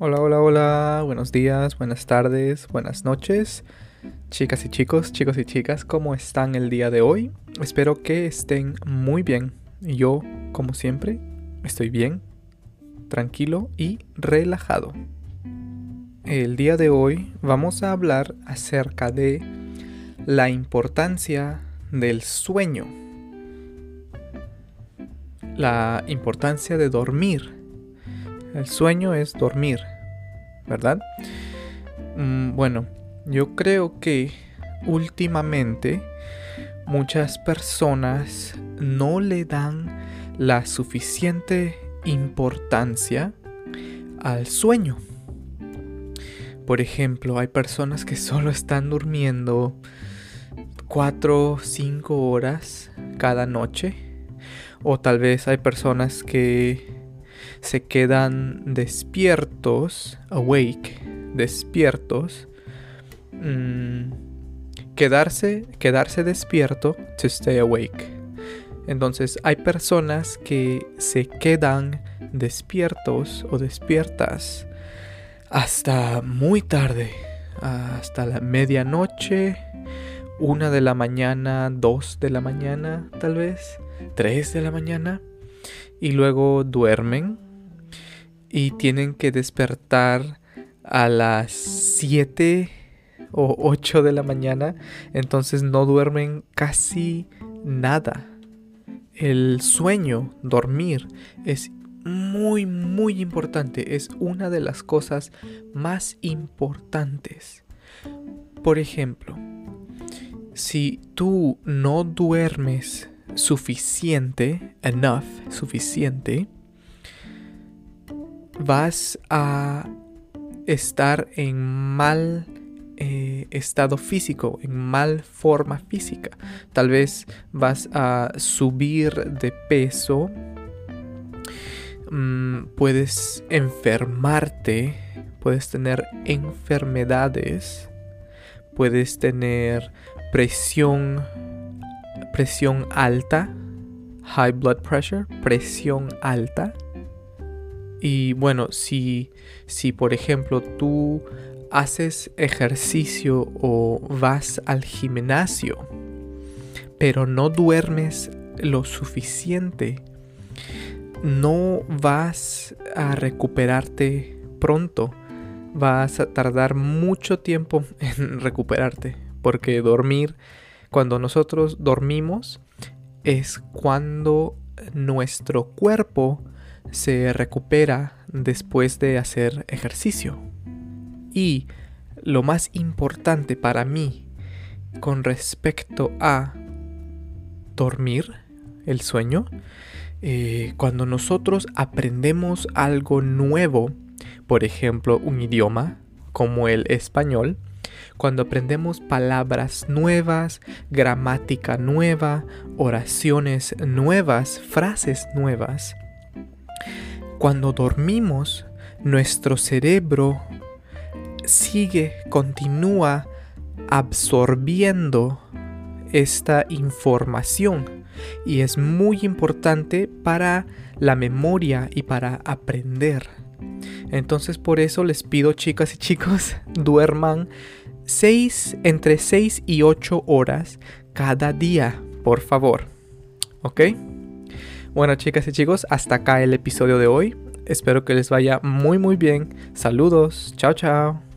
Hola, hola, hola, buenos días, buenas tardes, buenas noches, chicas y chicos, chicos y chicas, ¿cómo están el día de hoy? Espero que estén muy bien. Yo, como siempre, estoy bien, tranquilo y relajado. El día de hoy vamos a hablar acerca de la importancia del sueño, la importancia de dormir el sueño es dormir, ¿verdad? Mm, bueno, yo creo que últimamente muchas personas no le dan la suficiente importancia al sueño. Por ejemplo, hay personas que solo están durmiendo 4 o 5 horas cada noche. O tal vez hay personas que se quedan despiertos, awake, despiertos. Mm, quedarse, quedarse despierto, to stay awake. Entonces hay personas que se quedan despiertos o despiertas hasta muy tarde, hasta la medianoche, una de la mañana, dos de la mañana, tal vez, tres de la mañana, y luego duermen y tienen que despertar a las 7 o 8 de la mañana, entonces no duermen casi nada. El sueño, dormir, es muy, muy importante, es una de las cosas más importantes. Por ejemplo, si tú no duermes suficiente, enough, suficiente, vas a estar en mal eh, estado físico, en mal forma física. Tal vez vas a subir de peso, mm, puedes enfermarte, puedes tener enfermedades, puedes tener presión, presión alta, high blood pressure, presión alta y bueno, si, si por ejemplo tú haces ejercicio o vas al gimnasio, pero no duermes lo suficiente, no vas a recuperarte pronto. Vas a tardar mucho tiempo en recuperarte. Porque dormir, cuando nosotros dormimos, es cuando nuestro cuerpo se recupera después de hacer ejercicio. Y lo más importante para mí con respecto a dormir, el sueño, eh, cuando nosotros aprendemos algo nuevo, por ejemplo un idioma como el español, cuando aprendemos palabras nuevas, gramática nueva, oraciones nuevas, frases nuevas, cuando dormimos, nuestro cerebro sigue, continúa absorbiendo esta información y es muy importante para la memoria y para aprender. Entonces por eso les pido chicas y chicos, duerman 6 entre 6 y 8 horas cada día, por favor. ¿Ok? Bueno, chicas y chicos, hasta acá el episodio de hoy. Espero que les vaya muy muy bien. Saludos. Chao, chao.